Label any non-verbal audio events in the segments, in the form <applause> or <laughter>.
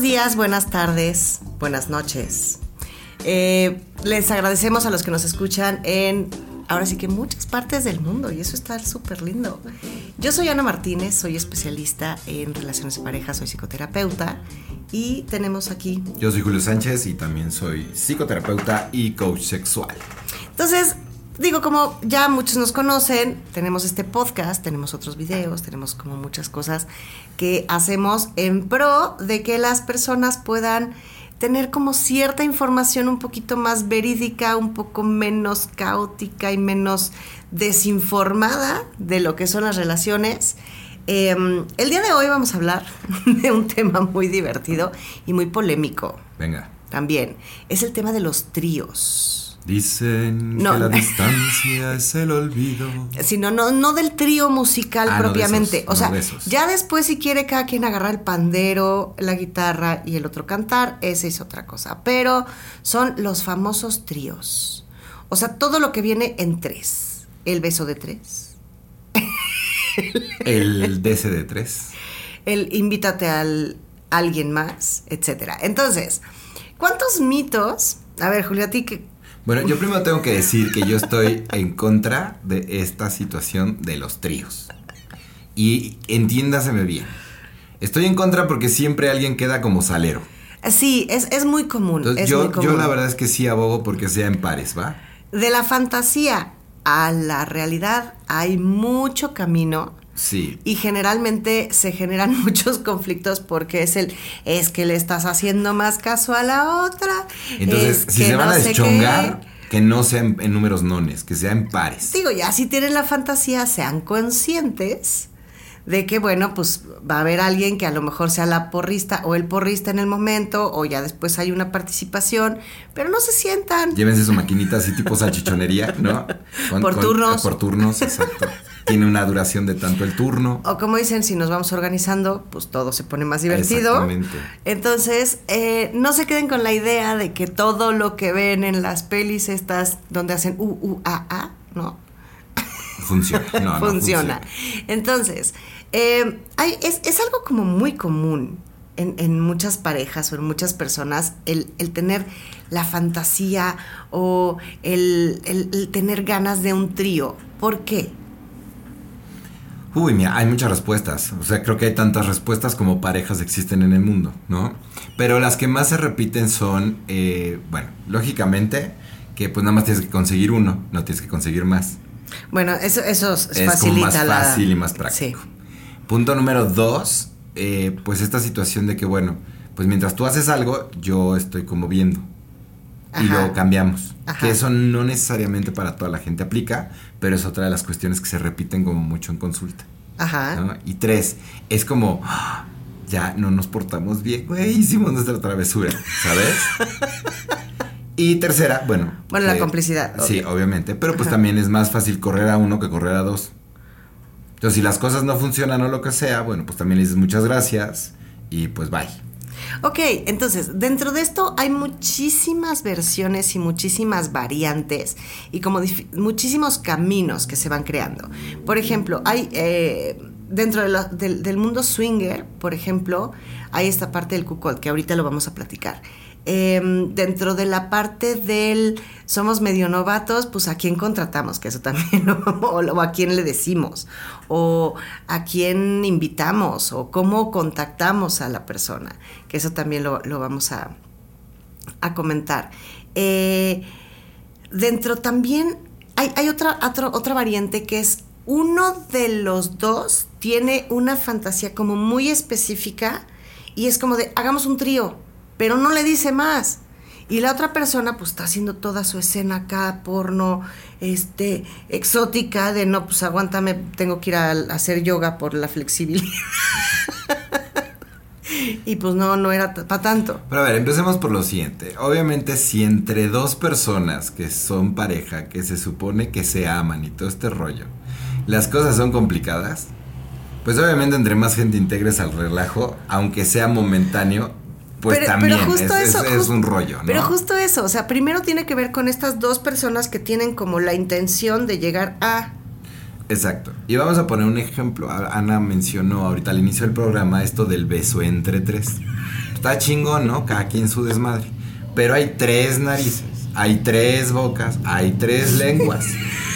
Buenos días, buenas tardes, buenas noches. Eh, les agradecemos a los que nos escuchan en, ahora sí que muchas partes del mundo y eso está súper lindo. Yo soy Ana Martínez, soy especialista en relaciones de pareja, soy psicoterapeuta y tenemos aquí... Yo soy Julio Sánchez y también soy psicoterapeuta y coach sexual. Entonces, digo, como ya muchos nos conocen, tenemos este podcast, tenemos otros videos, tenemos como muchas cosas que hacemos en pro de que las personas puedan tener como cierta información un poquito más verídica, un poco menos caótica y menos desinformada de lo que son las relaciones. Em, el día de hoy vamos a hablar <laughs> de un tema muy divertido y muy polémico. Venga. También. Es el tema de los tríos. Dicen No. que la distancia es el olvido. sino no, no del trío musical Ah, no de propiamente. esos, o sea, no de esos. ya después si quiere cada quien agarrar el pandero, la guitarra y el otro cantar, esa es otra cosa. Pero son los famosos tríos. O sea, todo lo que viene en tres. El beso de tres. <laughs> El DCD3. El invítate al alguien más, etcétera. Entonces, ¿cuántos mitos? A ver, Julio, a ti que Bueno, yo primero tengo que decir que yo estoy en contra de esta situación de los tríos. Y entiéndaseme bien. Estoy en contra porque siempre alguien queda como salero. Sí, es, es muy común. Entonces es yo, muy común. yo la verdad es que sí abogo porque sea en pares, ¿va? De la fantasía a la realidad hay mucho camino Sí. y generalmente se generan <laughs> muchos conflictos porque es el es que le estás haciendo más caso a la otra. Entonces, es si que se van no a deschongar, que no sean en números nones, que sea en pares. Digo, ya si tienen la fantasía, sean conscientes de que, bueno, pues va a haber alguien que a lo mejor sea la porrista o el porrista en el momento, o ya después hay una participación, pero no se sientan. Llévense su maquinita así tipo salchichonería, ¿no? <laughs> Por turnos. Por turnos, exacto. <laughs> Tiene una duración de tanto el turno. O como dicen, si nos vamos organizando, pues todo se pone más divertido. Exactamente. Entonces, eh, no se queden con la idea de que todo lo que ven en las pelis estas donde hacen u, u, a, a, no, Funciona. No, no <laughs> funciona. Entonces, eh, hay- es, es algo como muy común en, en muchas parejas o en muchas personas el, el tener la fantasía o el, el- el tener ganas de un trío. ¿Por qué? Uy, mira, hay muchas respuestas. O sea, creo que hay tantas respuestas como parejas existen en el mundo, ¿no? Pero las que más se repiten son, eh, bueno, lógicamente, que pues nada más tienes que conseguir uno, no tienes que conseguir más. Bueno, eso, eso Es facilita más la... fácil y más Sí. práctico. Punto número dos, eh, pues esta situación de que, bueno, pues mientras tú haces algo, yo estoy como viendo. Y Ajá. luego cambiamos. Ajá. Que eso no necesariamente para toda la gente aplica, pero es otra de las cuestiones que se repiten como mucho en consulta. Ajá. ¿no? Y tres, es como, ¡ah! ya no nos portamos bien, güey, hicimos nuestra travesura, ¿sabes? <laughs> y tercera, bueno. Bueno, la complicidad, Sí, obvio. obviamente, pero pues Ajá. también es más fácil correr a uno que correr a dos. Entonces, si las cosas no funcionan o lo que sea, bueno, pues también le dices muchas gracias y pues bye. Ok, entonces, dentro de esto hay muchísimas versiones y muchísimas variantes y como muchísimos caminos que se van creando. Por ejemplo, hay eh, dentro del, del mundo swinger, por ejemplo, hay esta parte del cuckold que ahorita lo vamos a platicar. Em, dentro de la parte del somos medio novatos, pues a quién contratamos, que eso también, <laughs> vamos- o, o a quién le decimos, o a quién invitamos, o cómo contactamos a la persona, que eso también lo, vamos a, a comentar. Eh, dentro también hay, otra, otra variante que es uno de los dos tiene una fantasía como muy específica y es como de hagamos un trío, pero no le dice más. Y la otra persona pues está haciendo toda su escena acá, porno, este, exótica, de no, pues aguántame, tengo que ir a, a hacer yoga por la flexibilidad. <laughs> y pues no, no era para tanto. Pero a ver, empecemos por lo siguiente. Obviamente, si entre dos personas que son pareja, que se supone que se aman y todo este rollo, las cosas son complicadas, pues obviamente entre más gente integres al relajo, aunque sea momentáneo, pues Pero- también pero justo es, es- eso, es justo- un rollo, ¿no? Pero justo eso, o sea, primero tiene que ver con estas dos personas que tienen como la intención de llegar a... Exacto. Y vamos a poner un ejemplo. Ana mencionó ahorita al inicio del programa esto del beso entre tres. Está chingón, ¿no? Cada quien su desmadre. Pero hay tres narices, hay tres bocas, hay tres <laughs> lenguas.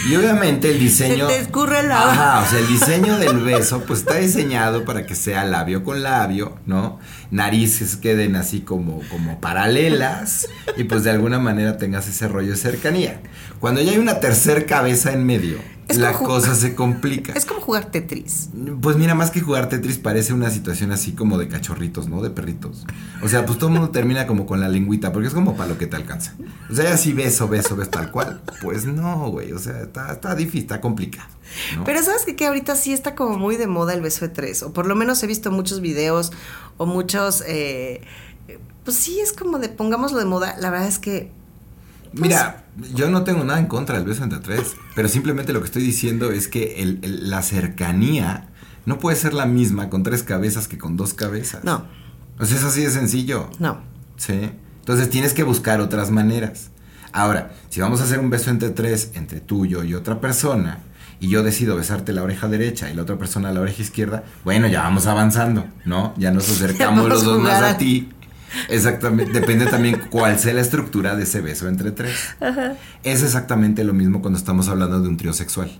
Y obviamente el diseño. Se te escurre la. Ajá, o sea, el diseño del beso, pues está <laughs> diseñado para que sea labio con labio, ¿no? Narices queden así como, como paralelas y pues de alguna manera tengas ese rollo de cercanía. Cuando ya hay una tercer cabeza en medio, la cosa se complica. <laughs> Es como jugar Tetris. Pues mira, más que jugar Tetris parece una situación así como de cachorritos, ¿no? De perritos. O sea, pues todo el mundo termina como con la lengüita, porque es como para lo que te alcanza. O sea, así beso, beso, beso tal cual. Pues no, güey. O sea, está, está difícil, está complicado. Pero sabes que, que ahorita sí está como muy de moda el beso de tres. O por lo menos he visto muchos videos o muchos... Eh, pues sí, es como de pongámoslo de moda. La verdad es que Mira, yo no tengo nada en contra del beso entre tres, pero simplemente lo que estoy diciendo es que la cercanía no puede ser la misma con tres cabezas que con dos cabezas. No. O sea, es así de sencillo. No. Sí. Entonces tienes que buscar otras maneras. Ahora, si vamos a hacer un beso entre tres, entre tú, yo y otra persona, y yo decido besarte la oreja derecha y la otra persona la oreja izquierda, bueno, ya vamos avanzando, ¿no? Ya nos <laughs> acercamos los dos más a ti Exactamente, depende también cuál sea la estructura de ese beso entre tres. Es exactamente lo mismo cuando estamos hablando de un trío sexual.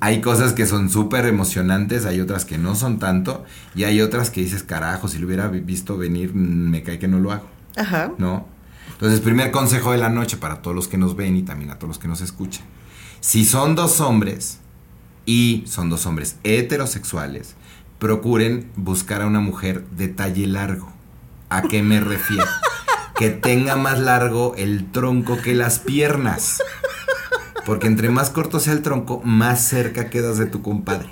Hay cosas que son súper emocionantes, hay otras que no son tanto, y hay otras que dices, carajo, si lo hubiera visto venir, me cae que no lo hago. Ajá. ¿No? Entonces, primer consejo de la noche para todos los que nos ven y también a todos los que nos escuchan. Si son dos hombres y son dos hombres heterosexuales, procuren buscar a una mujer de talle largo. ¿A qué me refiero? <laughs> Que tenga más largo el tronco que las piernas. Porque entre más corto sea el tronco, más cerca quedas de tu compadre.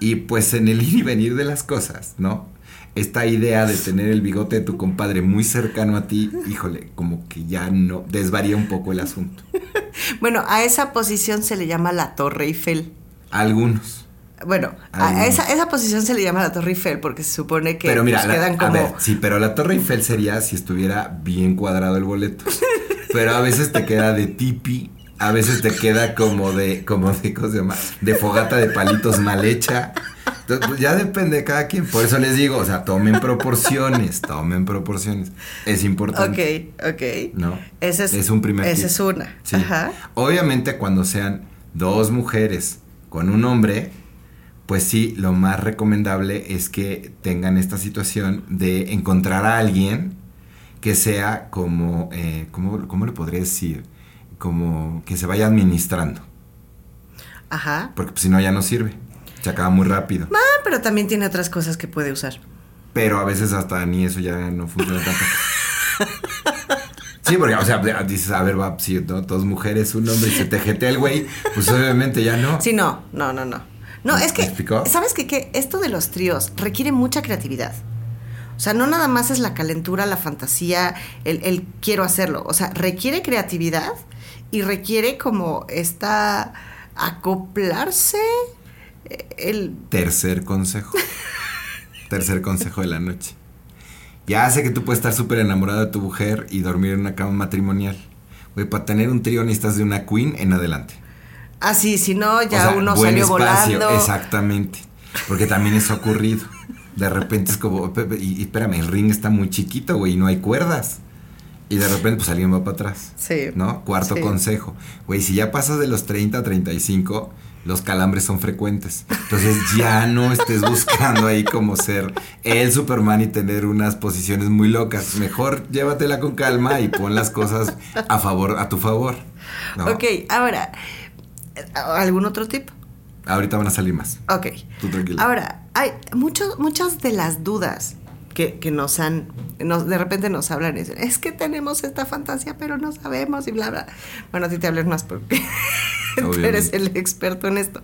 Y pues en el ir y venir de las cosas, ¿no? Esta idea de tener el bigote de tu compadre muy cercano a ti, híjole, como que ya no desvaría un poco el asunto. Bueno, a esa posición se le llama la Torre Eiffel. Algunos. Bueno, a esa, esa, posición se le llama la Torre Eiffel porque se supone que pero mira, quedan como... A ver, sí, pero la Torre Eiffel sería si estuviera bien cuadrado el boleto. pero a veces te queda de tipi, a veces te queda como de, como de, ¿cómo se llama? De fogata de palitos mal hecha. Entonces, pues, ya depende de cada quien. Por eso les digo, o sea, tomen proporciones, <laughs> tomen proporciones. Es importante. Ok, ok. No. Ese es, es un primer Esa es una. Ajá. Obviamente cuando sean dos mujeres con un hombre, pues sí, lo más recomendable es que tengan esta situación de encontrar a alguien que sea como, eh, ¿cómo, le podría decir? Como que se vaya administrando. Ajá. Porque pues, si no ya no sirve. Se acaba muy rápido. Ah, pero también tiene otras cosas que puede usar. Pero a veces hasta ni eso ya no funciona tanto. Sí, porque, o sea, dices, a ver, va, si dos mujeres, un hombre y se te jetea el güey, pues obviamente ya no. Sí, no, no, no, no. No, es que, ¿sabes qué? Que esto de los tríos requiere mucha creatividad. O sea, no nada más es la calentura, la fantasía, el, quiero hacerlo. O sea, requiere creatividad y requiere como esta acoplarse. El tercer consejo. tercer consejo de la noche. Ya sé que tú puedes estar súper enamorado de tu mujer y dormir en una cama matrimonial. Güey, para tener un trío necesitas de una queen en adelante. Ah, sí, si no, ya uno salió volando. Exactamente. Porque también eso ha ocurrido. De repente es como, y, espérame, el ring está muy chiquito, güey, y no hay cuerdas. Y de repente, pues alguien va para atrás. Sí. ¿No? Cuarto consejo. Güey, si ya pasas de los 30 a 35, los calambres son frecuentes. Entonces ya no estés buscando ahí como ser el Superman y tener unas posiciones muy locas. Mejor llévatela con calma y pon las cosas a favor, a tu favor. Ok, ahora, ¿Algún otro tip? Ahorita van a salir más. Ok. Tú tranquilo. Ahora, hay muchos, muchas de las dudas que, nos han, nos, de repente nos hablan y dicen, es que tenemos esta fantasía, pero no sabemos y bla, bla. Bueno, a ti te hablan más porque <laughs> tú eres el experto en esto.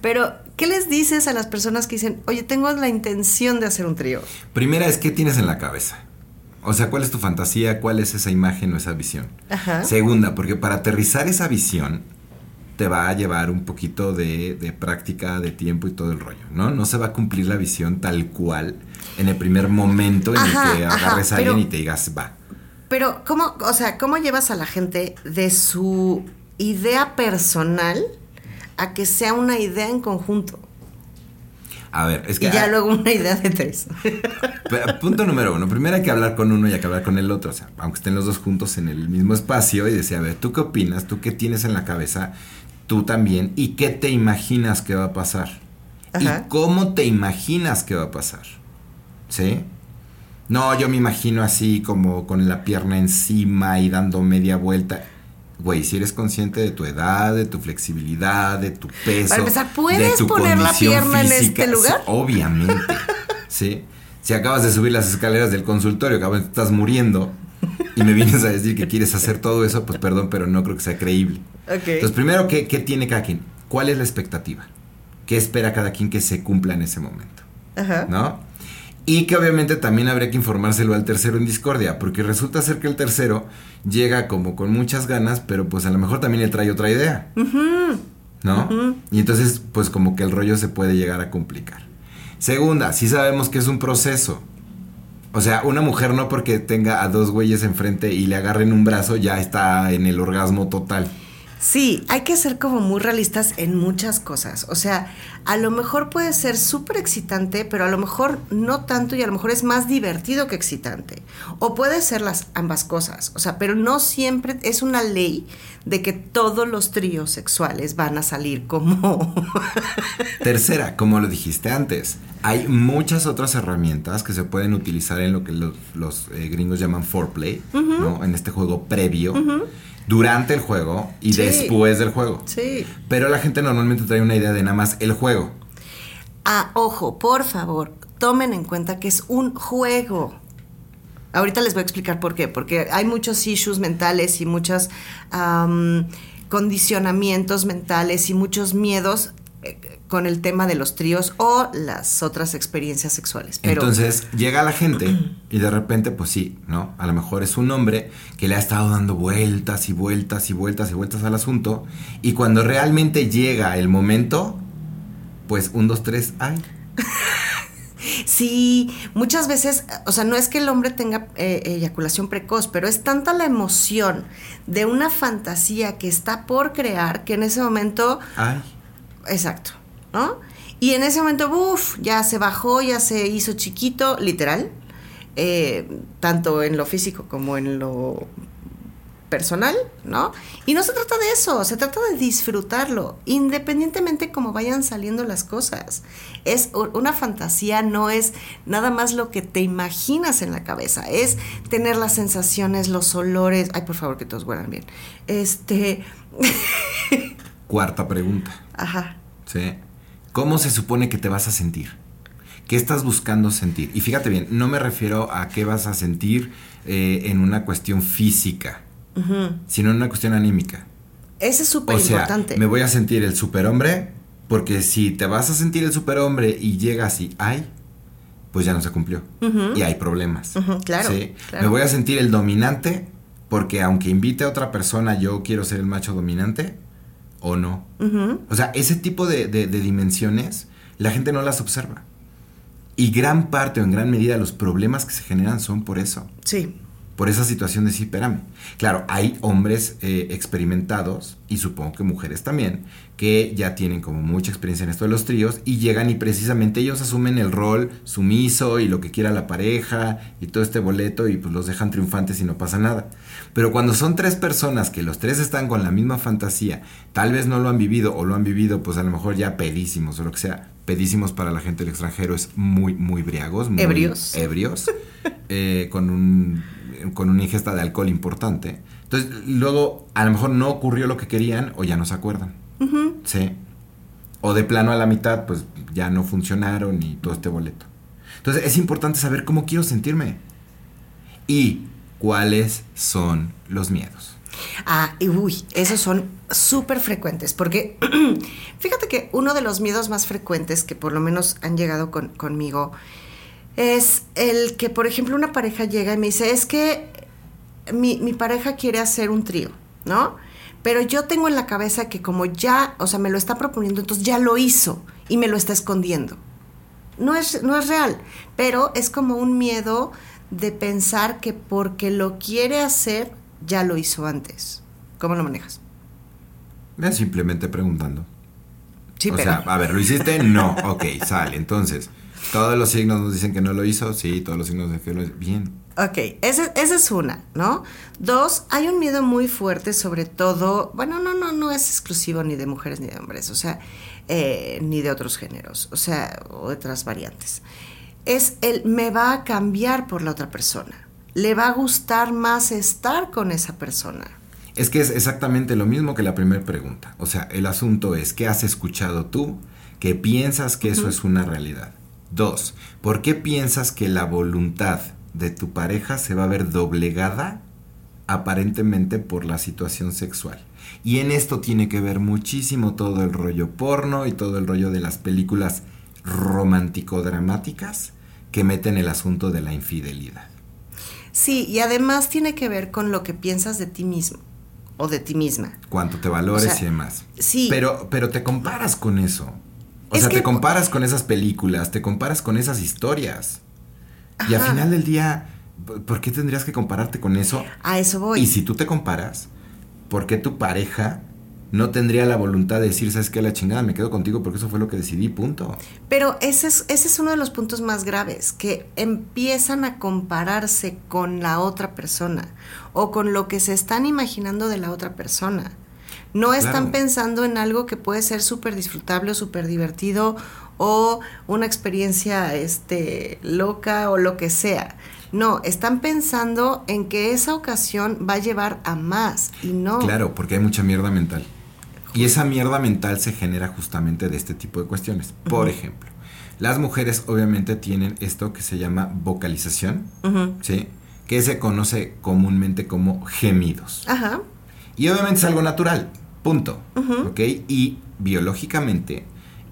Pero, ¿qué les dices a las personas que dicen, oye, tengo la intención de hacer un trío? Primera es, ¿qué tienes en la cabeza? O sea, ¿cuál es tu fantasía? ¿Cuál es esa imagen o esa visión? Ajá. Segunda, porque para aterrizar esa visión, te va a llevar un poquito de, práctica, de tiempo y todo el rollo, ¿no? No se va a cumplir la visión tal cual en el primer momento en el que agarres a alguien y te digas, va. Pero, ¿cómo, o sea, cómo llevas a la gente de su idea personal a que sea una idea en conjunto. A ver, es que... Y ya ah, luego una idea de tres. <laughs> Punto número uno. Primero hay que hablar con uno y hay que hablar con el otro. O sea, aunque estén los dos juntos en el mismo espacio y decir, a ver, ¿tú qué opinas? ¿Tú qué tienes en la cabeza? Tú también. ¿Y qué te imaginas que va a pasar? Ajá. ¿Y cómo te imaginas que va a pasar? ¿Sí? No, yo me imagino así como con la pierna encima y dando media vuelta. Güey, si eres consciente de tu edad, de tu flexibilidad, de tu peso. Para empezar, ¿puedes de tu poner la pierna en física, este lugar? sí, obviamente. ¿Sí? Si acabas de subir las escaleras del consultorio, cabrón, te estás muriendo y me vienes a decir que quieres hacer todo eso, pues perdón, pero no creo que sea creíble. Ok. Entonces, primero, ¿qué, qué tiene cada quien? ¿Cuál es la expectativa? ¿Qué espera cada quien que se cumpla en ese momento? Ajá. ¿No? Y que obviamente también habría que informárselo al tercero en discordia, porque resulta ser que el tercero llega como con muchas ganas, pero pues a lo mejor también le trae otra idea. ¿No? Y entonces, pues como que el rollo se puede llegar a complicar. Segunda, sí sabemos que es un proceso. O sea, una mujer no porque tenga a dos güeyes enfrente y le agarren un brazo ya está en el orgasmo total. Sí, hay que ser como muy realistas en muchas cosas. O sea, a lo mejor puede ser súper excitante, pero a lo mejor no tanto y a lo mejor es más divertido que excitante. O puede ser las ambas cosas. O sea, pero no siempre es una ley de que todos los tríos sexuales van a salir como... <laughs> Tercera, como lo dijiste antes, hay muchas otras herramientas que se pueden utilizar en lo que los, los, eh, gringos llaman foreplay, ¿no? En este juego previo, durante el juego y Sí. después del juego. sí. Pero la gente normalmente trae una idea de nada más el juego. Ah, ojo, por favor, tomen en cuenta que es un juego. Ahorita les voy a explicar por qué, porque hay muchos issues mentales y muchos am, condicionamientos mentales y muchos miedos eh, con el tema de los tríos o las otras experiencias sexuales. Pero Entonces llega la gente y de repente, pues sí, ¿no? A lo mejor es un hombre que le ha estado dando vueltas y vueltas y vueltas y vueltas al asunto y cuando realmente llega el momento, pues un, dos, tres, ay. <laughs> Sí, muchas veces, o sea, no es que el hombre tenga eh, eyaculación precoz, pero es tanta la emoción de una fantasía que está por crear que en ese momento, Ay. exacto, ¿no? Y en ese momento, uff, ya se bajó, ya se hizo chiquito, literal, eh, tanto en lo físico como en lo personal, ¿no? Y no se trata de eso, se trata de disfrutarlo, independientemente cómo vayan saliendo las cosas. Es una fantasía, no es nada más lo que te imaginas en la cabeza, es tener las sensaciones, los olores. Ay, por favor, que todos huelan bien. Este, <laughs> Cuarta pregunta. ajá. ¿Sí? ¿Cómo se supone que te vas a sentir? ¿Qué estás buscando sentir? Y fíjate bien, no me refiero a qué vas a sentir eh, en una cuestión física, sino en una cuestión anímica. Ese es súper O sea, importante. me voy a sentir el superhombre, porque si te vas a sentir el superhombre y llegas y ay, pues ya no se cumplió. Y hay problemas. Claro, ¿sí? claro. Me voy a sentir el dominante, porque aunque invite a otra persona, yo quiero ser el macho dominante, o no. O sea, ese tipo de, de- de dimensiones, la gente no las observa. Y gran parte o en gran medida los problemas que se generan son por eso. Sí. Por esa situación de sí, espérame. Claro, hay hombres eh, experimentados, y supongo que mujeres también, que ya tienen como mucha experiencia en esto de los tríos, y llegan y precisamente ellos asumen el rol sumiso y lo que quiera la pareja, y todo este boleto, y pues los dejan triunfantes y no pasa nada. Pero cuando son tres personas que los tres están con la misma fantasía, tal vez no lo han vivido, o lo han vivido, pues a lo mejor ya pedísimos, o lo que sea, pedísimos para la gente del extranjero es muy, muy briagos, muy Ebrios. ebrios, <laughs> eh, con, un, con una ingesta de alcohol importante. Entonces, luego a lo mejor no ocurrió lo que querían o ya no se acuerdan. Sí. O de plano a la mitad, pues ya no funcionaron y todo este boleto. Entonces, es importante saber cómo quiero sentirme y cuáles son los miedos. Ah, y uy, esos son súper frecuentes, porque <clears throat> fíjate que uno de los miedos más frecuentes que por lo menos han llegado con- conmigo es el que, por ejemplo, una pareja llega y me dice, es que mi, mi pareja quiere hacer un trío, ¿no? Pero yo tengo en la cabeza que como ya, o sea, me lo está proponiendo, entonces ya lo hizo y me lo está escondiendo. No es, no es real, pero es como un miedo de pensar que porque lo quiere hacer, ya lo hizo antes. ¿Cómo lo manejas? Simplemente preguntando. Sí, o pero- sea, a ver, ¿lo hiciste? No. Ok, sale. Entonces, todos los signos nos dicen que no lo hizo. Sí, todos los signos dicen que lo hizo. Bien. Ok, esa es una, ¿no? Dos, hay un miedo muy fuerte, sobre todo, bueno, no, no, no es exclusivo ni de mujeres ni de hombres, o sea, eh, ni de otros géneros, o sea, de otras variantes. Es el me va a cambiar por la otra persona. Le va a gustar más estar con esa persona. Es que es exactamente lo mismo que la primera pregunta. O sea, el asunto es, ¿qué has escuchado tú que piensas que eso es una realidad? Dos, ¿por qué piensas que la voluntad de tu pareja se va a ver doblegada aparentemente por la situación sexual? Y en esto tiene que ver muchísimo todo el rollo porno y todo el rollo de las películas romántico-dramáticas que meten el asunto de la infidelidad. Sí, y además tiene que ver con lo que piensas de ti mismo o de ti misma. cuánto te valores O sea, y demás. sí. Pero, pero te comparas con eso. O Es sea, que- te comparas con esas películas, te comparas con esas historias. Y al final del día, ¿por- ¿por qué tendrías que compararte con eso? A eso voy. Y si tú te comparas, ¿por qué tu pareja no tendría la voluntad de decir, sabes qué, la chingada, me quedo contigo porque eso fue lo que decidí, punto? Pero ese es, ese es uno de los puntos más graves, que empiezan a compararse con la otra persona o con lo que se están imaginando de la otra persona. No están Claro. pensando en algo que puede ser súper disfrutable o súper divertido o una experiencia este, loca o lo que sea. No, están pensando en que esa ocasión va a llevar a más y no. Claro, porque hay mucha mierda mental. Y esa mierda mental se genera justamente de este tipo de cuestiones. Por ejemplo, las mujeres obviamente tienen esto que se llama vocalización. ¿sí? Que se conoce comúnmente como gemidos. Ajá. Y obviamente es algo natural, punto. Ujú. ¿Ok? Y biológicamente,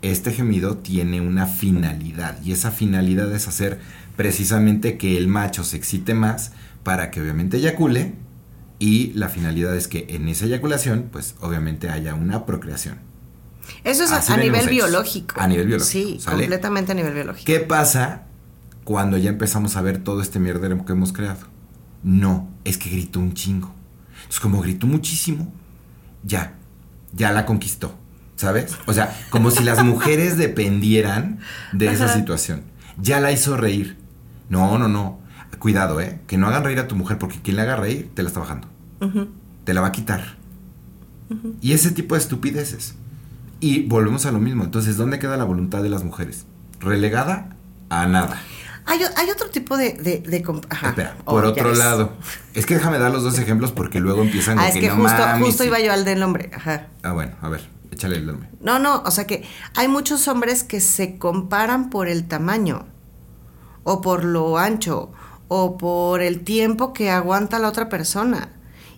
este gemido tiene una finalidad. Y esa finalidad es hacer precisamente que el macho se excite más para que obviamente eyacule. Y la finalidad es que en esa eyaculación, pues obviamente haya una procreación. Eso es a- Así a, nivel biológico. A nivel biológico, Sí, ¿sale? completamente a nivel biológico. ¿Qué pasa cuando ya empezamos a ver todo este mierdero que hemos creado? No, es que gritó un chingo. Entonces, como gritó muchísimo, ya, ya la conquistó, ¿sabes? O sea, como si las mujeres dependieran de esa situación. Ya la hizo reír. No, no, no. Cuidado, ¿eh? Que no hagan reír a tu mujer porque quien la haga reír te la está bajando. Te la va a quitar. Y ese tipo de estupideces. Y volvemos a lo mismo. Entonces, ¿dónde queda la voluntad de las mujeres? Relegada a nada. Hay, otro tipo de... de, de comp- ajá. Espera, Oh, por otro lado. Es que déjame dar los dos ejemplos porque luego empiezan Ah, es que, que no justo, mames, justo y- iba yo al del hombre. Ajá. Ah, bueno, a ver, échale el nombre. No, no, o sea que hay muchos hombres que se comparan por el tamaño, o por lo ancho, o por el tiempo que aguanta la otra persona.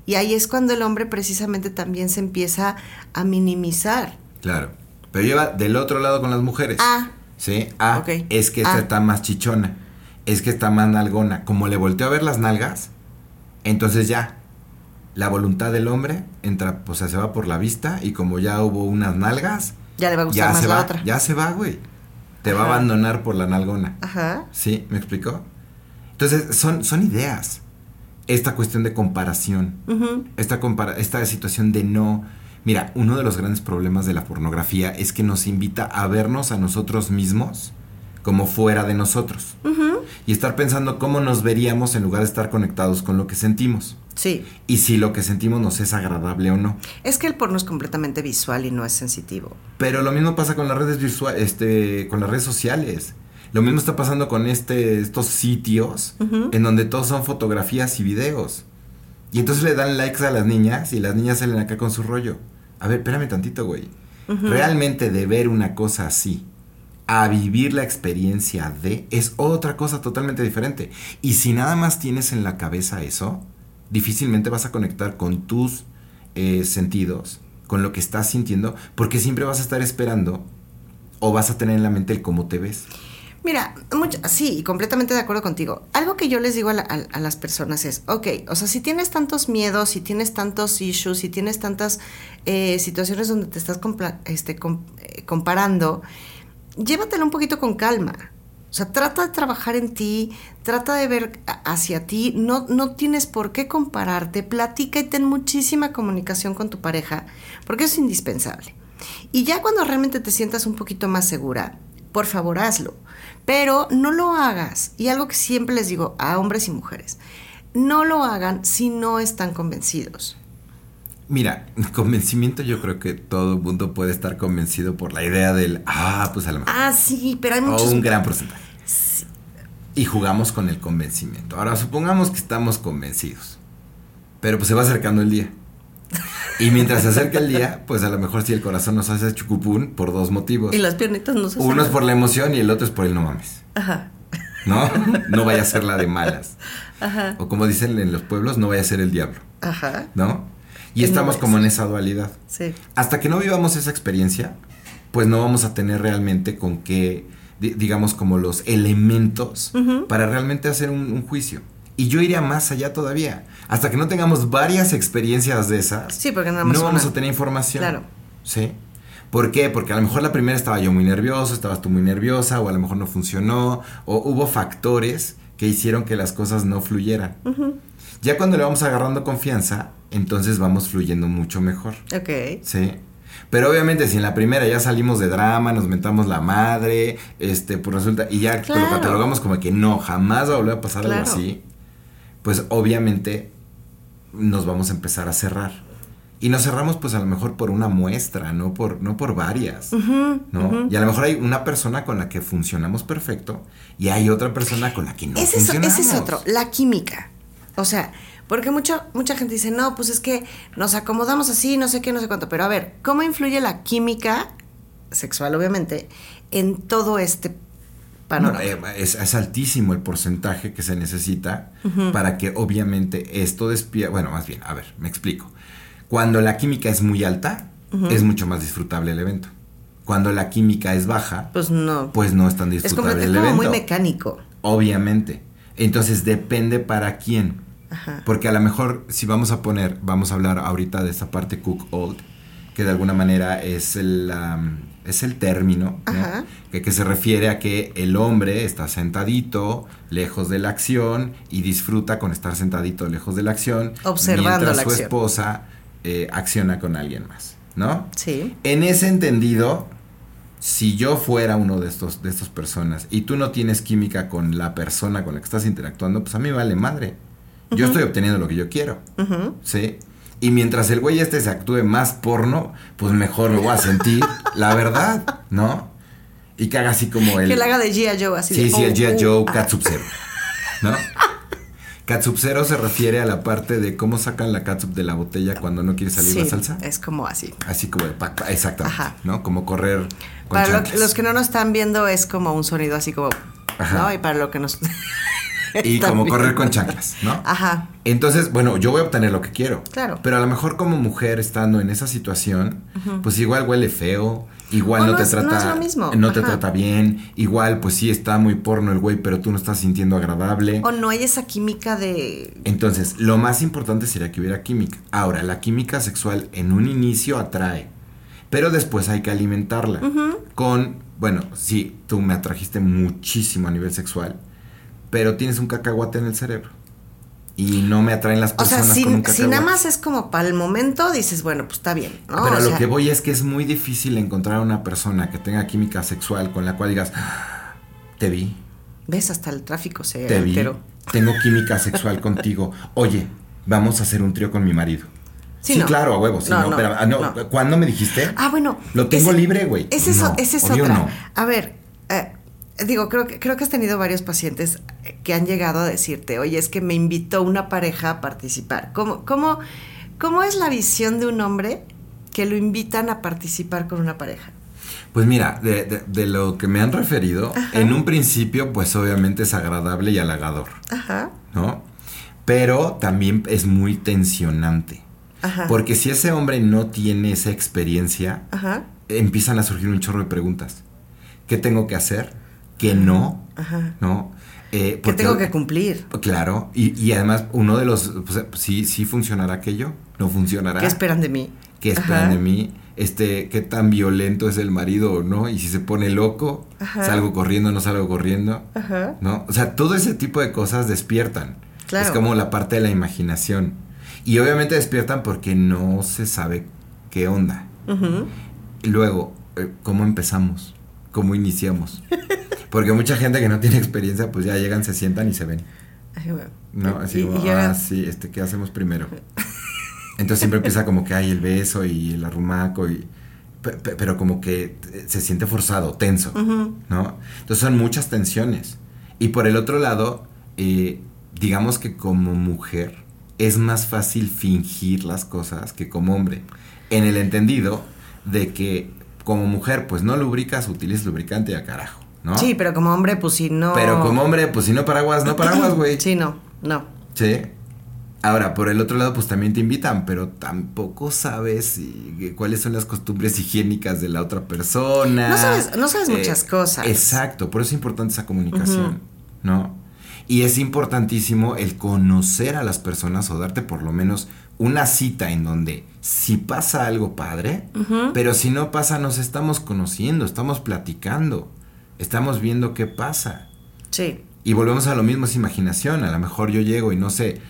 Y ahí es cuando el hombre precisamente también se empieza a minimizar. Claro. Pero lleva del otro lado con las mujeres. Ah. Sí, ah, es que esta Ah. está más chichona. Es que está más nalgona. Como le volteó a ver las nalgas, entonces ya. La voluntad del hombre entra, o sea, se va por la vista y como ya hubo unas nalgas, Ya le va a gustar más se la va, otra. ya se va, güey. Te va a abandonar por la nalgona. Ajá. ¿Sí? ¿Me explicó? Entonces, son, son ideas. Esta cuestión de comparación. Esta, compara esta situación de no... Mira, uno de los grandes problemas de la pornografía es que nos invita a vernos a nosotros mismos como fuera de nosotros. Y estar pensando cómo nos veríamos en lugar de estar conectados con lo que sentimos. Sí. Y si lo que sentimos nos es agradable o no. Es que el porno es completamente visual y no es sensitivo. Pero lo mismo pasa con las redes virtuales, este, con las redes sociales. Lo mismo está pasando con este, estos sitios en donde todos son fotografías y videos. Y entonces le dan likes a las niñas y las niñas salen acá con su rollo. A ver, espérame tantito, güey. Realmente de ver una cosa así a vivir la experiencia de es otra cosa totalmente diferente. Y si nada más tienes en la cabeza eso, difícilmente vas a conectar con tus eh, sentidos, con lo que estás sintiendo, porque siempre vas a estar esperando o vas a tener en la mente el cómo te ves. Mira, sí, completamente de acuerdo contigo. Algo que yo les digo a, la- a- a las personas es, ok, o sea, si tienes tantos miedos, si tienes tantos issues, si tienes tantas eh, situaciones donde te estás este, eh, comparando, llévatelo un poquito con calma. O sea, trata de trabajar en ti, trata de ver hacia ti, no, no tienes por qué compararte, platica y ten muchísima comunicación con tu pareja, porque es indispensable. Y ya cuando realmente te sientas un poquito más segura, por favor hazlo. Pero no lo hagas. Y algo que siempre les digo a hombres y mujeres, no lo hagan si no están convencidos. Mira, <laughs> convencimiento yo creo que todo el mundo puede estar convencido por la idea del, ah, pues a lo mejor. Ah, sí, pero hay O muchos... un gran porcentaje. Y jugamos con el convencimiento. Ahora, supongamos que estamos convencidos. Pero pues se va acercando el día. Y mientras se acerca el día, pues a lo mejor si el corazón nos hace chucupún por dos motivos. Y las piernitas no se Uno es por la emoción y el otro es por el no mames. Ajá, ¿No? No vaya a ser la de malas. ajá, O como dicen en los pueblos, no vaya a ser el diablo. ajá. ¿No? Y El estamos como en esa dualidad. Sí. Hasta que no vivamos esa experiencia, pues no vamos a tener realmente con qué, di- digamos, como los elementos para realmente hacer un, un juicio. Y yo iría más allá todavía. Hasta que no tengamos varias experiencias de esas, Sí, porque no vamos a tener información. Claro. ¿Sí? ¿Por qué? Porque a lo mejor la primera estaba yo muy nervioso, estabas tú muy nerviosa, o a lo mejor no funcionó, o hubo factores que hicieron que las cosas no fluyeran. Ya cuando le vamos agarrando confianza, entonces vamos fluyendo mucho mejor. Ok. Sí. Pero obviamente si en la primera ya salimos de drama, nos mentamos la madre, este, pues resulta, y ya Claro. lo catalogamos como que no, jamás va a volver a pasar Claro. algo así, pues obviamente nos vamos a empezar a cerrar. Y nos cerramos pues a lo mejor por una muestra, no por, no por varias. ¿no? Y a lo mejor hay una persona con la que funcionamos perfecto y hay otra persona con la que no ese, es, funcionamos. ese es otro, la química. O sea, porque mucha, mucha gente dice, no, pues es que nos acomodamos así, no sé qué, no sé cuánto. Pero a ver, ¿cómo influye la química, sexual obviamente, en todo este panorama? No, eh, es, es altísimo el porcentaje que se necesita para que obviamente esto despierta. Bueno, más bien, a ver, me explico. Cuando la química es muy alta, es mucho más disfrutable el evento. Cuando la química es baja, pues no. pues no es tan es como, disfrutable es el como evento. muy mecánico. Obviamente. Entonces depende para quién. Ajá. Porque a lo mejor si vamos a poner, vamos a hablar ahorita de esa parte cook old, que de alguna manera es el, es el término, que, que se refiere a que el hombre está sentadito, lejos de la acción, y disfruta con estar sentadito lejos de la acción, Observando mientras la su acción. esposa eh, acciona con alguien más, ¿no? Sí. En ese entendido, si yo fuera uno de estos de estas personas y tú no tienes química con la persona con la que estás interactuando, pues a mí vale madre. Yo estoy obteniendo lo que yo quiero. ¿sí? Y mientras el güey este se actúe más porno, pues mejor me voy a sentir, <laughs> la verdad, ¿no? Y que haga así como el... Que la haga de G.I. Joe así Sí, de, sí, el oh, G.I. oh, Joe ah. Catsup Zero, ¿no? Catsup Zero se refiere a la parte de cómo sacan la catsup de la botella cuando no quiere salir Sí, la salsa. Es como así. Así como de pa- pa- exactamente, Ajá. ¿no? Como correr con Para lo- los que no nos están viendo es como un sonido así como, Ajá. ¿no? Y para lo que nos y como correr con chanclas, ¿no? Ajá. Entonces, bueno, yo voy a obtener lo que quiero. Claro. Pero a lo mejor como mujer estando en esa situación, pues igual huele feo, igual O no, no te es- no trata es lo mismo, no te trata bien, igual pues sí está muy porno el güey, pero tú no estás sintiendo agradable. O no hay esa química de Entonces, lo más importante sería que hubiera química. Ahora, la química sexual en un inicio atrae, pero después hay que alimentarla con, bueno, sí, tú me atrajiste muchísimo a nivel sexual, pero tienes un cacahuate en el cerebro. Y no me atraen las O sea, personas si, con un si nada más es como para el momento, dices, bueno, pues está bien, ¿no? Pero O a lo que voy es que es muy difícil encontrar una persona que tenga química sexual con la cual digas, "Ah, te vi, Ves, hasta el tráfico se te vi, alteró. tengo <laughs> química sexual contigo. Oye, vamos a hacer un trío con mi marido. Sí, Sí, no. claro, a huevo, sí, No, pero, ah. ¿cuándo me dijiste? Ah, bueno. Lo tengo ese- libre, güey. Es, esa es obvio otra. A ver, digo, creo que, creo que has tenido varios pacientes que han llegado a decirte, oye, es que me invitó una pareja a participar. ¿Cómo, cómo, cómo es la visión de un hombre que lo invitan a participar con una pareja? Pues mira, de, de- de lo que me han referido, en un principio, pues obviamente es agradable y halagador, Ajá, ¿no? Pero también es muy tensionante. ajá. Porque si ese hombre no tiene esa experiencia, Ajá, empiezan a surgir un chorro de preguntas. ¿Qué tengo que hacer? ¿Qué no? ajá. ¿No? Eh, Que porque- tengo que cumplir. Claro, y, y además uno de los, pues, sí, sí funcionará aquello, no funcionará. ¿Qué esperan de mí? ¿Qué esperan Ajá. de mí? Este, qué tan violento es el marido o no, y si se pone loco, Ajá. salgo corriendo, no salgo corriendo, Ajá. ¿no? O sea, todo ese tipo de cosas despiertan. Claro. Es como la parte de la imaginación. Y obviamente despiertan porque no se sabe qué onda. Luego, eh, ¿cómo empezamos? ¿Cómo iniciamos? <laughs> Porque mucha gente que no tiene experiencia, pues ya llegan, se sientan y se ven. Ay, bueno. No, así Y- como, y llega- ah, sí, este, ¿qué hacemos primero? <laughs> Entonces siempre empieza como que hay el beso y el arrumaco y... pe- pe- Pero como que eh, se siente forzado, tenso. ¿no? Entonces son muchas tensiones. Y por el otro lado, eh, digamos que como mujer es más fácil fingir las cosas que como hombre. En el entendido de que como mujer, pues no lubricas, utilizas lubricante y a carajo, ¿no? Sí, pero como hombre, pues si no. Pero como hombre, pues si no paraguas, no paraguas, güey. <clears throat> Sí, no, no. Sí. Ahora, por el otro lado, pues también te invitan, pero tampoco sabes si- cuáles son las costumbres higiénicas de la otra persona. No sabes- no sabes muchas cosas. Exacto, por eso es importante esa comunicación, ¿no? Y es importantísimo el conocer a las personas o darte por lo menos una cita en donde si pasa algo padre, pero si no pasa, nos estamos conociendo, estamos platicando, estamos viendo qué pasa. Sí. Y volvemos a lo mismo, es imaginación. A lo mejor yo llego y no sé,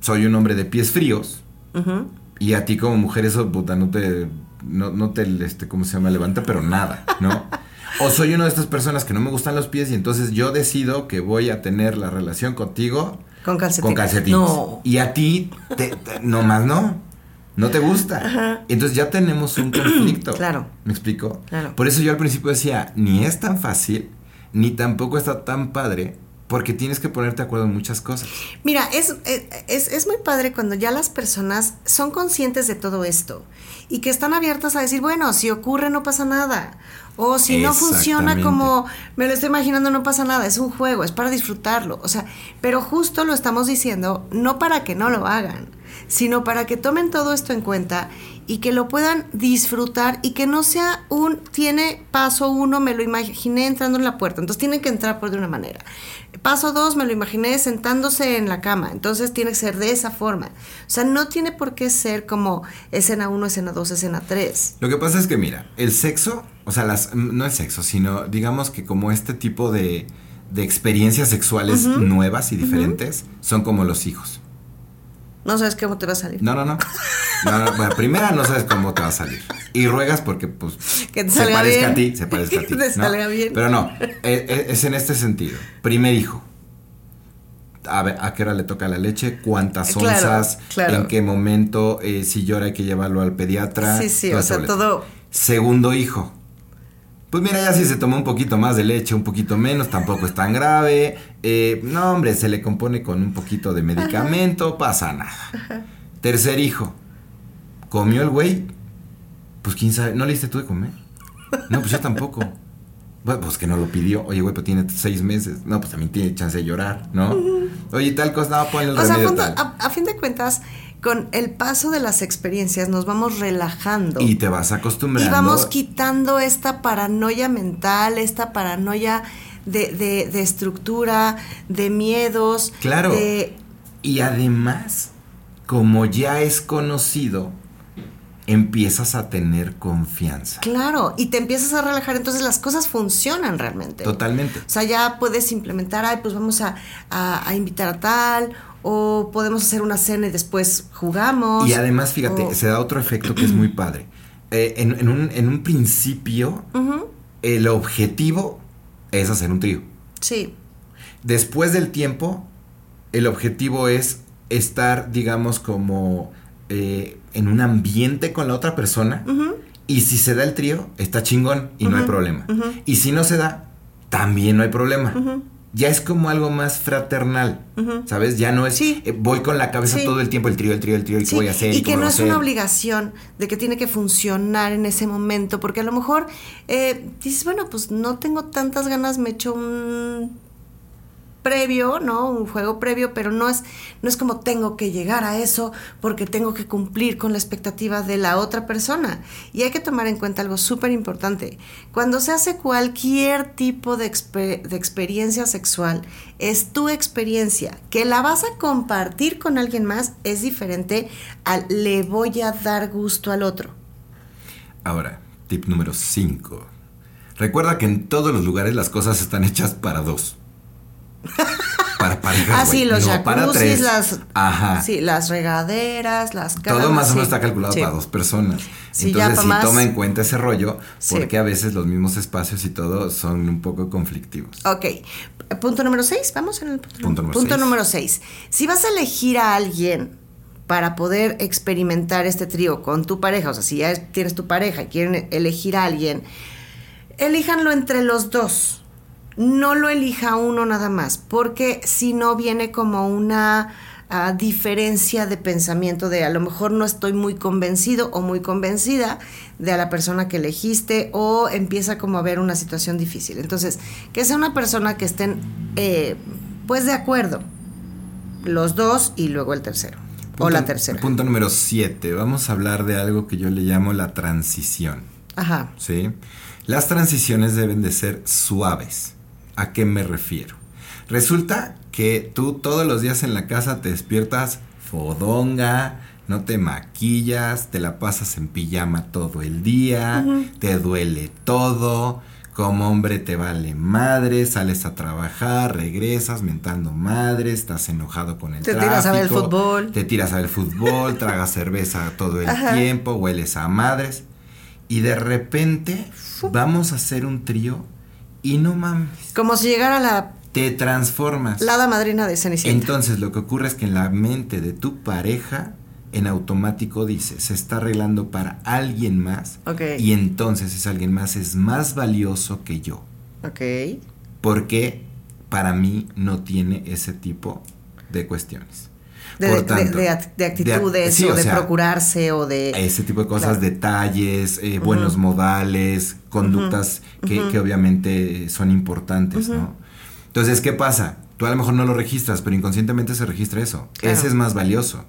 soy un hombre de pies fríos Ujú. y a ti como mujer eso, puta, no te, no, no te, este, ¿cómo se llama? Levanta, pero nada, ¿no? O soy una de estas personas que no me gustan los pies y entonces yo decido que voy a tener la relación contigo Con calcetines. con calcetines. No. Y a ti, te, te- no más no. No te gusta. Entonces ya tenemos un <clears throat> conflicto. Claro. ¿Me explico? Claro. Por eso yo al principio decía, ni es tan fácil, ni tampoco está tan padre, porque tienes que ponerte de acuerdo en muchas cosas. Mira, es, es, es muy padre cuando ya las personas son conscientes de todo esto y que están abiertas a decir, bueno, si ocurre no pasa nada. O si no funciona como me lo estoy imaginando, no pasa nada. Es un juego, es para disfrutarlo. O sea, pero justo lo estamos diciendo no para que no lo hagan, sino para que tomen todo esto en cuenta y que lo puedan disfrutar y que no sea un tiene paso uno, me lo imaginé entrando en la puerta, entonces tienen que entrar por de una manera. Paso dos, me lo imaginé sentándose en la cama, entonces tiene que ser de esa forma. O sea, no tiene por qué ser como escena 1, escena 2, escena 3. Lo que pasa es que, mira, el sexo, o sea, las, no el sexo, sino digamos que como este tipo de, de experiencias sexuales nuevas y diferentes son como los hijos. No sabes cómo te va a salir. No, no, no. No, no, bueno, primera no sabes cómo te va a salir. Y ruegas porque, pues, Que te se salga parezca a ti, se parezca a <laughs> Que ti. te ¿no? salga bien. Pero no, e- e- es, en este sentido. Primer hijo. A ver, ¿a qué hora le toca la leche? ¿Cuántas Claro, onzas? claro. ¿En qué momento? Eh, si llora hay que llevarlo al pediatra. Sí, sí, o sea, boleto. todo. Segundo hijo. Pues mira, ya si se tomó un poquito más de leche, un poquito menos, tampoco es tan grave. Eh, no, hombre, se le compone con un poquito de medicamento, pasa nada. Tercer hijo. ¿Comió el güey? Pues quién sabe, ¿no le diste tú de comer? No, pues yo tampoco. Bueno, pues que no lo pidió. Oye, güey, pues tiene seis meses. No, pues también tiene chance de llorar, ¿no? Oye, tal cosa, no, ponle el O sea, a, remedio fondo- tal. a- a fin de cuentas, con el paso de las experiencias nos vamos relajando. Y te vas acostumbrando. Y vamos quitando esta paranoia mental, esta paranoia de, de- de estructura, de miedos. Claro. de- Y además, como ya es conocido, empiezas a tener confianza. claro, y te empiezas a relajar, entonces las cosas funcionan realmente. Totalmente. O sea, ya puedes implementar, ay, pues vamos a, a- a invitar a tal, o podemos hacer una cena y después jugamos. Y además, fíjate, o- se da otro efecto que es muy padre. Eh, en, en un, en un principio, el objetivo es hacer un trío. Sí, Después del tiempo, el objetivo es estar, digamos, como eh, en un ambiente con la otra persona. Y si se da el trío, está chingón y no hay problema. Y si no se da, también no hay problema. Ya es como algo más fraternal. ¿sabes? Ya no es, Sí. eh, voy con la cabeza Sí. todo el tiempo, el trío, el trío, el trío, y qué Sí, voy a hacer. y que no es una obligación de que tiene que funcionar en ese momento, porque a lo mejor eh, dices, bueno, pues no tengo tantas ganas, me echo un previo, ¿no? Un juego previo, pero no es, no es como tengo que llegar a eso porque tengo que cumplir con la expectativa de la otra persona. Y hay que tomar en cuenta algo súper importante. Cuando se hace cualquier tipo de, de experiencia sexual, es tu experiencia. Que la vas a compartir con alguien más es diferente al le voy a dar gusto al otro. Ahora, tip número 5. Recuerda que en todos los lugares las cosas están hechas para dos. Para parejas. Ah, sí, los no para jacuzzis, tres. las, Ajá. sí, las regaderas, las camas. Todo más o menos sí, está calculado sí. para dos personas. Sí, Entonces, más. toma en cuenta ese rollo, Sí. porque a veces los mismos espacios y todo son un poco conflictivos. Ok, punto número 6, vamos en el punto, Punto número punto seis. número 6. Si vas a elegir a alguien para poder experimentar este trío con tu pareja, o sea, si ya tienes tu pareja y quieren elegir a alguien, elíjanlo entre los dos. No lo elija uno nada más, porque si no viene como una ah, diferencia de pensamiento de a lo mejor no estoy muy convencido o muy convencida de a la persona que elegiste o empieza como a haber una situación difícil. Entonces, que sea una persona que estén eh, pues de acuerdo, los dos y luego el tercero o la tercera. Punto número 7. Vamos a hablar de algo que yo le llamo la transición. Ajá. ¿sí? Las transiciones deben de ser suaves. ¿A qué me refiero? Resulta que tú todos los días en la casa te despiertas fodonga, no te maquillas, te la pasas en pijama todo el día, te duele todo, como hombre te vale madre, sales a trabajar, regresas mentando madre, estás enojado con el Te tráfico. tiras a ver el fútbol. Te tiras a ver fútbol, tragas <laughs> cerveza todo el Ajá. tiempo, hueles a madres. Y de repente vamos a hacer un trío y no mames, Como si llegara la, te transformas. la hada madrina de Cenicienta. Entonces lo que ocurre es que en la mente de tu pareja, en automático dice, se está arreglando para alguien más. Ok. Y entonces ese alguien más es más valioso que yo. ok. Porque para mí no tiene ese tipo de cuestiones. De, Por de- tanto, de act- de de- actitudes sí, o, o de procurarse o de... ese tipo de cosas, Claro. detalles, eh, buenos modales, conductas que, que obviamente son importantes, ¿no? Entonces, ¿qué pasa? Tú a lo mejor no lo registras, pero inconscientemente se registra eso. Claro. Ese es más valioso.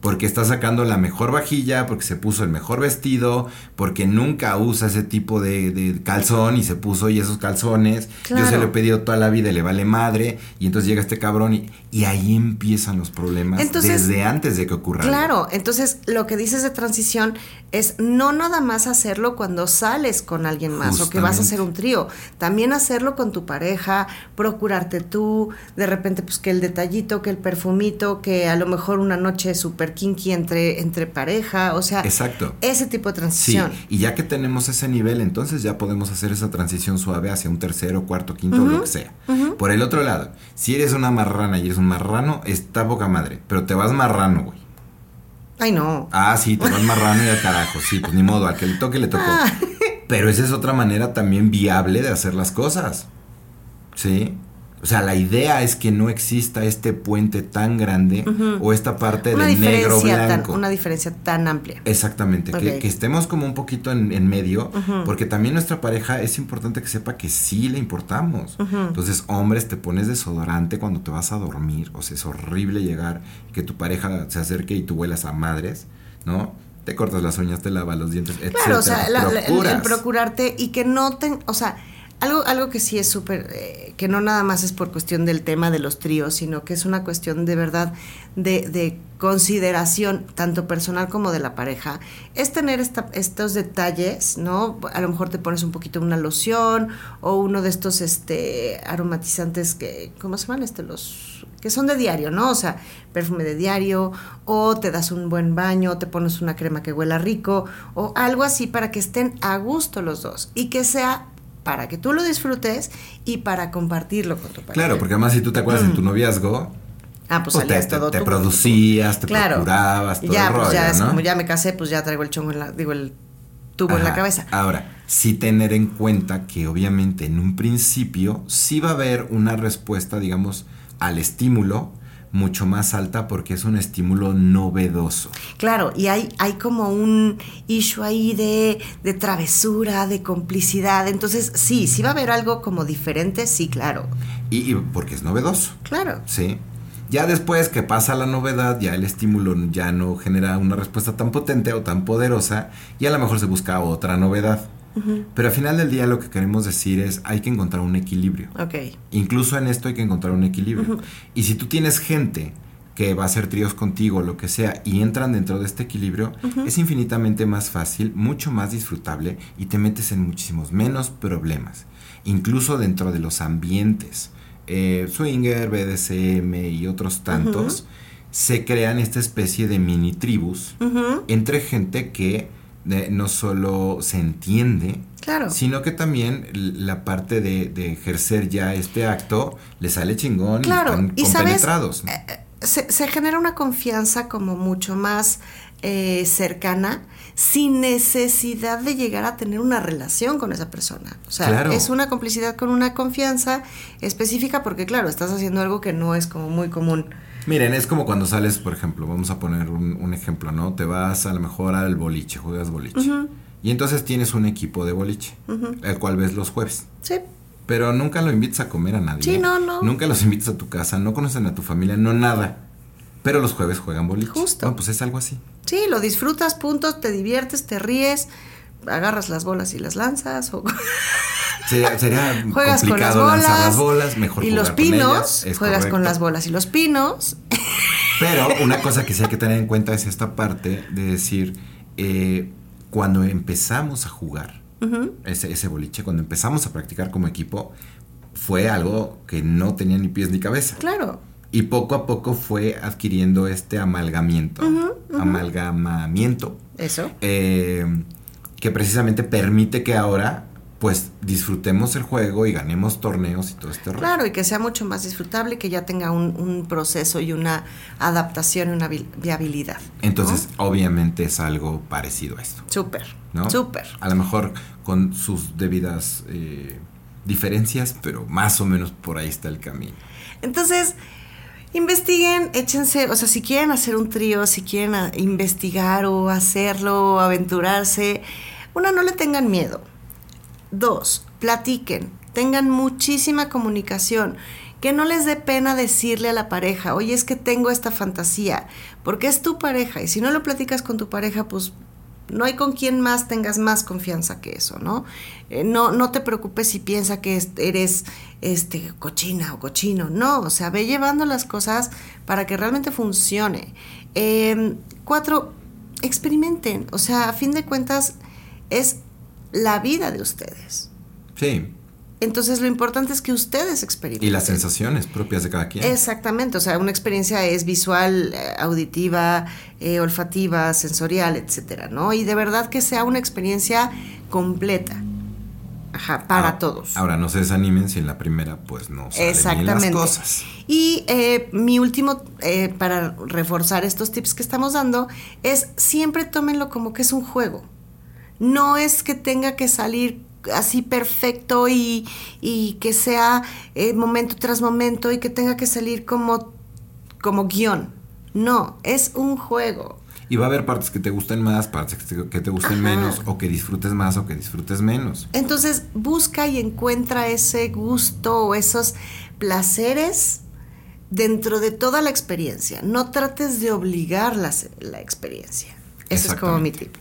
Porque está sacando la mejor vajilla, porque se puso el mejor vestido, porque nunca usa ese tipo de, de calzón y se puso y esos calzones. Yo se lo he pedido toda la vida y le vale madre. Y entonces llega este cabrón y, y ahí empiezan los problemas Entonces, desde antes de que ocurra. algo. Claro, entonces lo que dices de transición es no nada más hacerlo cuando sales con alguien más o que vas a hacer un trío, también hacerlo con tu pareja, procurarte tú, de repente pues que el detallito, que el perfumito, que a lo mejor una noche súper kinky entre, entre pareja, o sea, Exacto. ese tipo de Sí, transición. y ya que tenemos ese nivel, entonces ya podemos hacer esa transición suave hacia un tercero, cuarto, quinto, lo que sea. Por el otro lado, si eres una marrana y eres un marrano, está poca madre, pero te vas marrano, güey. Ay, no. Ah, sí, te vas marrano y al carajo, sí, pues ni modo, al que le toque le tocó. Ah. Pero esa es otra manera también viable de hacer las cosas. ¿Sí? O sea, la idea es que no exista este puente tan grande o esta parte Una de negro diferencia, tan, blanco. una diferencia tan amplia. Exactamente, que, estemos como un poquito en, en medio, porque también nuestra pareja es importante que sepa que sí le importamos. Entonces, hombres, te pones desodorante cuando te vas a dormir, o sea, es horrible llegar que tu pareja se acerque y tú huelas a madres, ¿no? Te cortas las uñas, te lavas los dientes, etc. Claro, o sea, la- la- el- el, procurarte y que no te, o sea, algo, algo que sí es súper, eh, que no nada más es por cuestión del tema de los tríos, sino que es una cuestión de verdad de, de consideración, tanto personal como de la pareja, es tener esta- estos detalles, ¿no? A lo mejor te pones un poquito una loción o uno de estos este, aromatizantes que, ¿cómo se llaman? Este, los que son de diario, ¿no? O sea, perfume de diario, o te das un buen baño, o te pones una crema que huela rico, o algo así para que estén a gusto los dos y que sea para que tú lo disfrutes y para compartirlo con tu pareja. Claro, porque además si tú te acuerdas de tu noviazgo, Ah, pues pues te, salías te- todo te tú. producías, te Claro. procurabas, todo ya, el pues ya ¿no? como ya me casé, pues ya traigo el chongo en la, digo, el tubo en la cabeza. Ahora, sí tener en cuenta que obviamente en un principio sí va a haber una respuesta, digamos, al estímulo mucho más alta porque es un estímulo novedoso. Claro, y hay, hay como un issue ahí de, de travesura, de complicidad. Entonces, sí, sí va a haber algo como diferente, sí, claro. Y, y porque es novedoso, Claro. ¿sí? Ya después que pasa la novedad, ya el estímulo ya no genera una respuesta tan potente o tan poderosa y a lo mejor se busca otra novedad. Pero al final del día lo que queremos decir es hay que encontrar un equilibrio. Ok. Incluso en esto hay que encontrar un equilibrio. Y si tú tienes gente que va a hacer tríos contigo, lo que sea, y entran dentro de este equilibrio, es infinitamente más fácil, mucho más disfrutable y te metes en muchísimos menos problemas. Incluso dentro de los ambientes eh, Swinger, BDSM y otros tantos, se crean esta especie de mini tribus entre gente que eh, no solo se entiende, Claro. sino que también la parte de, de ejercer ya este acto le sale chingón Claro, y están y sabes, compenetrados. ¿no? eh, eh, se, se genera una confianza como mucho más eh, cercana sin necesidad de llegar a tener una relación con esa persona. O sea, Claro. es una complicidad con una confianza específica porque, claro, estás haciendo algo que no es como muy común. Miren, es como cuando sales, por ejemplo, vamos a poner un, un ejemplo, ¿no? Te vas a lo mejor al boliche, juegas boliche. Y entonces tienes un equipo de boliche, el cual ves los jueves. Sí, Pero nunca lo invitas a comer a nadie. Sí, no, no. Nunca los invitas a tu casa, no conocen a tu familia, no nada. Pero los jueves juegan boliche. Justo. No, pues es algo así. sí, lo disfrutas, punto, te diviertes, te ríes, agarras las bolas y las lanzas o... <laughs> Sería, sería <laughs> Juegas con las complicado lanzar bolas las bolas, mejor y los pinos, juegas con las bolas y los pinos. Pero <laughs> una cosa que sí hay que tener en cuenta es esta parte de decir, eh, cuando empezamos a jugar ese, ese boliche, cuando empezamos a practicar como equipo, fue algo que no tenía ni pies ni cabeza. Claro. Y poco a poco fue adquiriendo este amalgamiento, amalgamamiento, Eso. eh, que precisamente permite que ahora pues disfrutemos el juego y ganemos torneos y todo este rollo. Claro, y que sea mucho más disfrutable, que ya tenga un, un proceso y una adaptación y una vi- viabilidad. ¿no? Entonces, obviamente es algo parecido a esto. Súper, ¿no? súper. A lo mejor con sus debidas eh, diferencias, pero más o menos por ahí está el camino. Entonces, investiguen, échense, o sea, si quieren hacer un trío, si quieren a- investigar o hacerlo, aventurarse, una, no le tengan miedo. Dos, platiquen, tengan muchísima comunicación. Que no les dé pena decirle a la pareja, oye, es que tengo esta fantasía, porque es tu pareja, y si no lo platicas con tu pareja, pues no hay con quien más tengas más confianza que eso, ¿no? Eh, no, no te preocupes si piensa que es- eres este cochina o cochino. No, o sea, ve llevando las cosas para que realmente funcione. Eh, cuatro, experimenten. O sea, a fin de cuentas, es la vida de ustedes. Sí, Entonces lo importante es que ustedes experimenten. y las sensaciones propias de cada quien. Exactamente, o sea, una experiencia es visual, eh, auditiva, eh, olfativa, sensorial, etcétera, ¿no? Y de verdad que sea una experiencia completa. Ajá, para Ahora- todos. Ahora no se desanimen si en la primera pues no salen bien las cosas. Y eh, mi último, eh, para reforzar estos tips que estamos dando, es siempre tómenlo como que es un juego. No es que tenga que salir así perfecto y, y que sea eh, momento tras momento y que tenga que salir como, como guion. No, es un juego. Y va a haber partes que te gusten más, partes que te, que te gusten Ajá. menos, o que disfrutes más o que disfrutes menos. Entonces busca y encuentra ese gusto o esos placeres dentro de toda la experiencia. No trates de obligar la, la experiencia. Ese es como mi tip.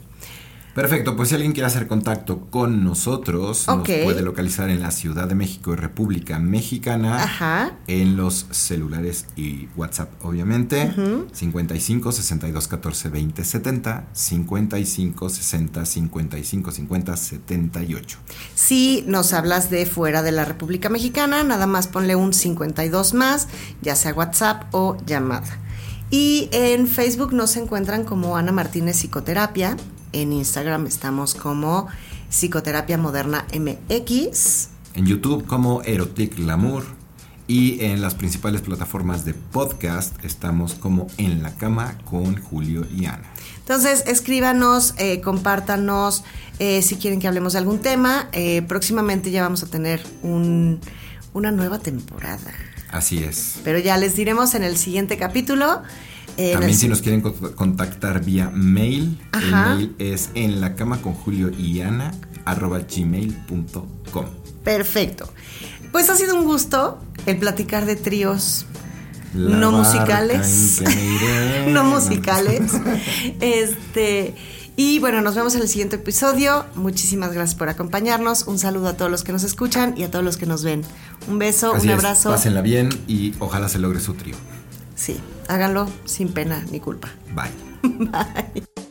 Perfecto, pues si alguien quiere hacer contacto con nosotros, nos puede localizar en la Ciudad de México y República Mexicana. Ajá. En los celulares y WhatsApp, obviamente. 55 62 14 20 70. 55 60 55 50 78. Si nos hablas de fuera de la República Mexicana, nada más ponle un 52 más, ya sea WhatsApp o llamada. Y en Facebook nos encuentran como Ana Martínez Psicoterapia. En Instagram estamos como Psicoterapia Moderna MX. En YouTube como Erotic Glamour. Y en las principales plataformas de podcast estamos como En la Cama con Julio y Ana. Entonces, escríbanos, eh, compártanos eh, si quieren que hablemos de algún tema. Eh, próximamente ya vamos a tener un- una nueva temporada. Así es. Pero ya les diremos en el siguiente capítulo. Eh, También si nos quieren co- contactar vía mail, Ajá. el mail es en la cama con Julio y Ana arroba gmail.com. Perfecto. Pues ha sido un gusto el platicar de tríos no musicales. <laughs> no musicales. Este. Y bueno, nos vemos en el siguiente episodio. Muchísimas gracias por acompañarnos. Un saludo a todos los que nos escuchan y a todos los que nos ven. Un beso, Así un es, abrazo. Pásenla bien y ojalá se logre su trío. Sí, háganlo sin pena ni culpa. Bye. <laughs> Bye.